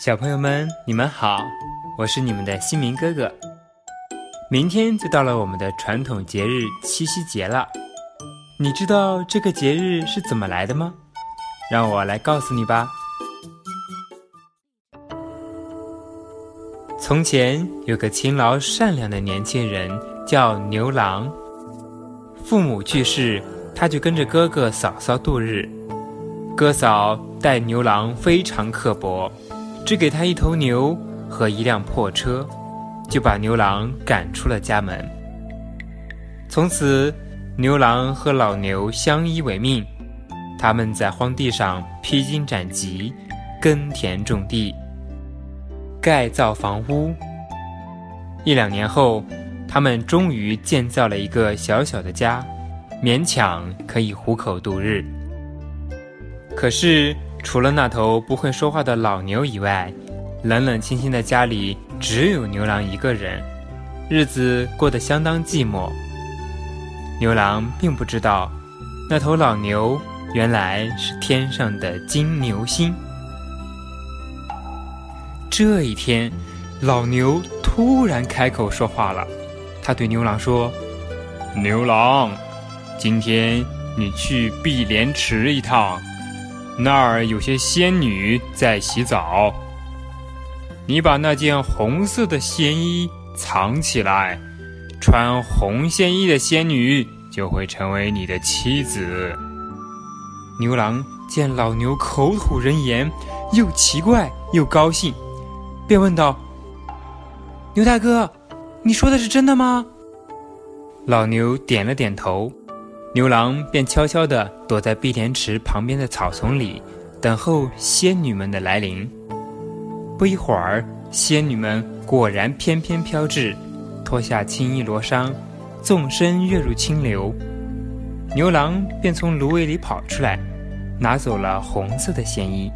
小朋友们，你们好，我是你们的新明哥哥。明天就到了我们的传统节日七夕节了，你知道这个节日是怎么来的吗？让我来告诉你吧。从前有个勤劳善良的年轻人，叫牛郎。父母去世，他就跟着哥哥嫂嫂度日。哥嫂待牛郎非常刻薄。只给他一头牛和一辆破车，就把牛郎赶出了家门。从此，牛郎和老牛相依为命，他们在荒地上披荆斩棘，耕田种地，盖造房屋。一两年后，他们终于建造了一个小小的家，勉强可以糊口度日。可是，除了那头不会说话的老牛以外，冷冷清清的家里只有牛郎一个人，日子过得相当寂寞。牛郎并不知道，那头老牛原来是天上的金牛星。这一天，老牛突然开口说话了，他对牛郎说：“牛郎，今天你去碧莲池一趟。”那儿有些仙女在洗澡，你把那件红色的仙衣藏起来，穿红仙衣的仙女就会成为你的妻子。牛郎见老牛口吐人言，又奇怪又高兴，便问道：“牛大哥，你说的是真的吗？”老牛点了点头。牛郎便悄悄地躲在碧莲池旁边的草丛里，等候仙女们的来临。不一会儿，仙女们果然翩翩飘至，脱下青衣罗裳，纵身跃入清流。牛郎便从芦苇里跑出来，拿走了红色的仙衣。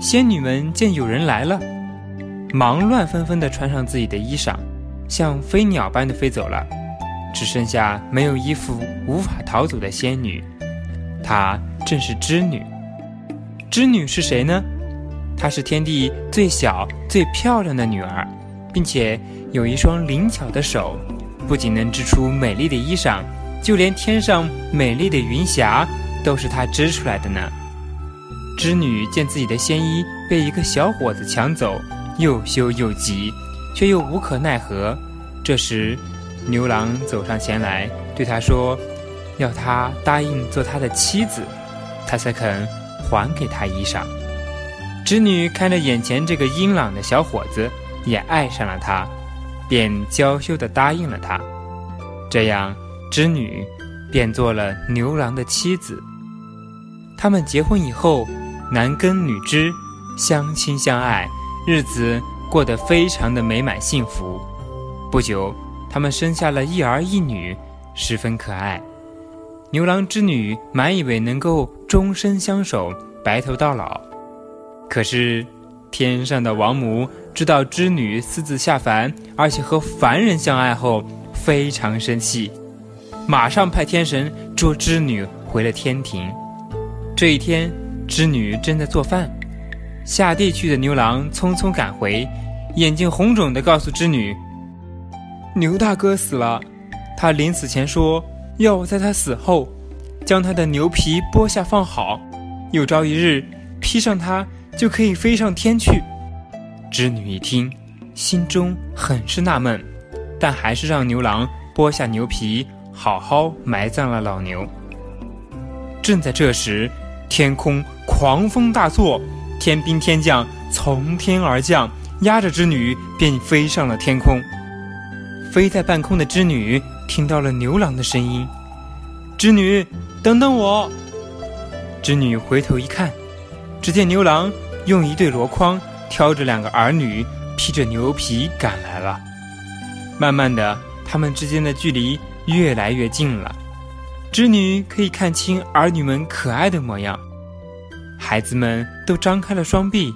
仙女们见有人来了，忙乱纷纷地穿上自己的衣裳，像飞鸟般的飞走了。只剩下没有衣服、无法逃走的仙女，她正是织女。织女是谁呢？她是天地最小、最漂亮的女儿，并且有一双灵巧的手，不仅能织出美丽的衣裳，就连天上美丽的云霞都是她织出来的呢。织女见自己的仙衣被一个小伙子抢走，又羞又急，却又无可奈何。这时，牛郎走上前来，对他说：“要他答应做他的妻子，他才肯还给他衣裳。”织女看着眼前这个英朗的小伙子，也爱上了他，便娇羞地答应了他。这样，织女便做了牛郎的妻子。他们结婚以后，男耕女织，相亲相爱，日子过得非常的美满幸福。不久。他们生下了一儿一女，十分可爱。牛郎织女满以为能够终身相守，白头到老。可是，天上的王母知道织女私自下凡，而且和凡人相爱后，非常生气，马上派天神捉织女回了天庭。这一天，织女正在做饭，下地去的牛郎匆匆赶回，眼睛红肿地告诉织女。牛大哥死了，他临死前说要在他死后，将他的牛皮剥下放好，有朝一日披上它就可以飞上天去。织女一听，心中很是纳闷，但还是让牛郎剥下牛皮，好好埋葬了老牛。正在这时，天空狂风大作，天兵天将从天而降，压着织女便飞上了天空。飞在半空的织女听到了牛郎的声音：“织女，等等我！”织女回头一看，只见牛郎用一对箩筐挑着两个儿女，披着牛皮赶来了。慢慢的，他们之间的距离越来越近了。织女可以看清儿女们可爱的模样，孩子们都张开了双臂，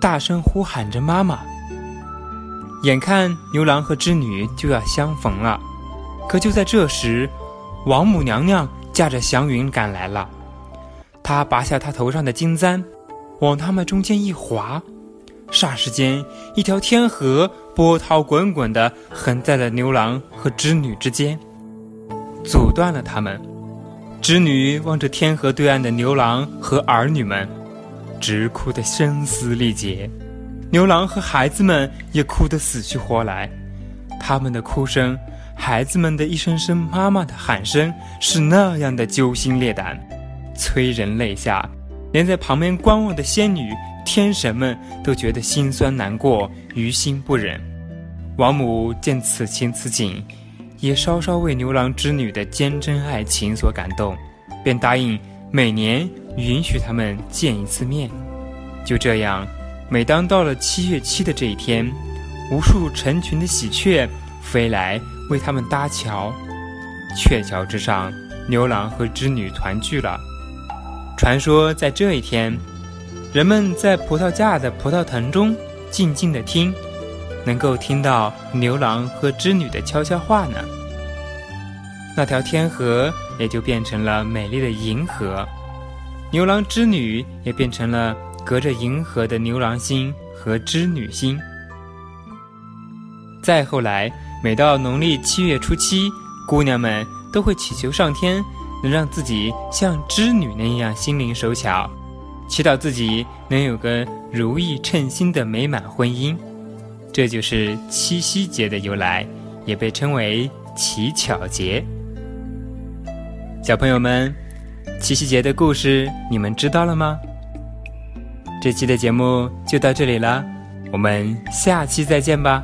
大声呼喊着“妈妈”。眼看牛郎和织女就要相逢了，可就在这时，王母娘娘驾着祥云赶来了。她拔下她头上的金簪，往他们中间一划，霎时间，一条天河波涛滚滚地横在了牛郎和织女之间，阻断了他们。织女望着天河对岸的牛郎和儿女们，直哭得声嘶力竭；牛郎和孩子们也哭得死去活来。他们的哭声，孩子们的一声声妈妈的喊声，是那样的揪心裂胆，催人泪下，连在旁边观望的仙女。天神们都觉得心酸难过，于心不忍。王母见此情此景，也稍稍为牛郎织女的坚贞爱情所感动，便答应每年允许他们见一次面。就这样，每当到了七月七的这一天，无数成群的喜鹊飞来为他们搭桥。鹊桥之上，牛郎和织女团聚了。传说在这一天。人们在葡萄架的葡萄藤中静静地听，能够听到牛郎和织女的悄悄话呢。那条天河也就变成了美丽的银河，牛郎织女也变成了隔着银河的牛郎星和织女星。再后来，每到农历七月初七，姑娘们都会祈求上天，能让自己像织女那样心灵手巧。祈祷自己能有个如意称心的美满婚姻，这就是七夕节的由来，也被称为乞巧节。小朋友们，七夕节的故事你们知道了吗？这期的节目就到这里了，我们下期再见吧。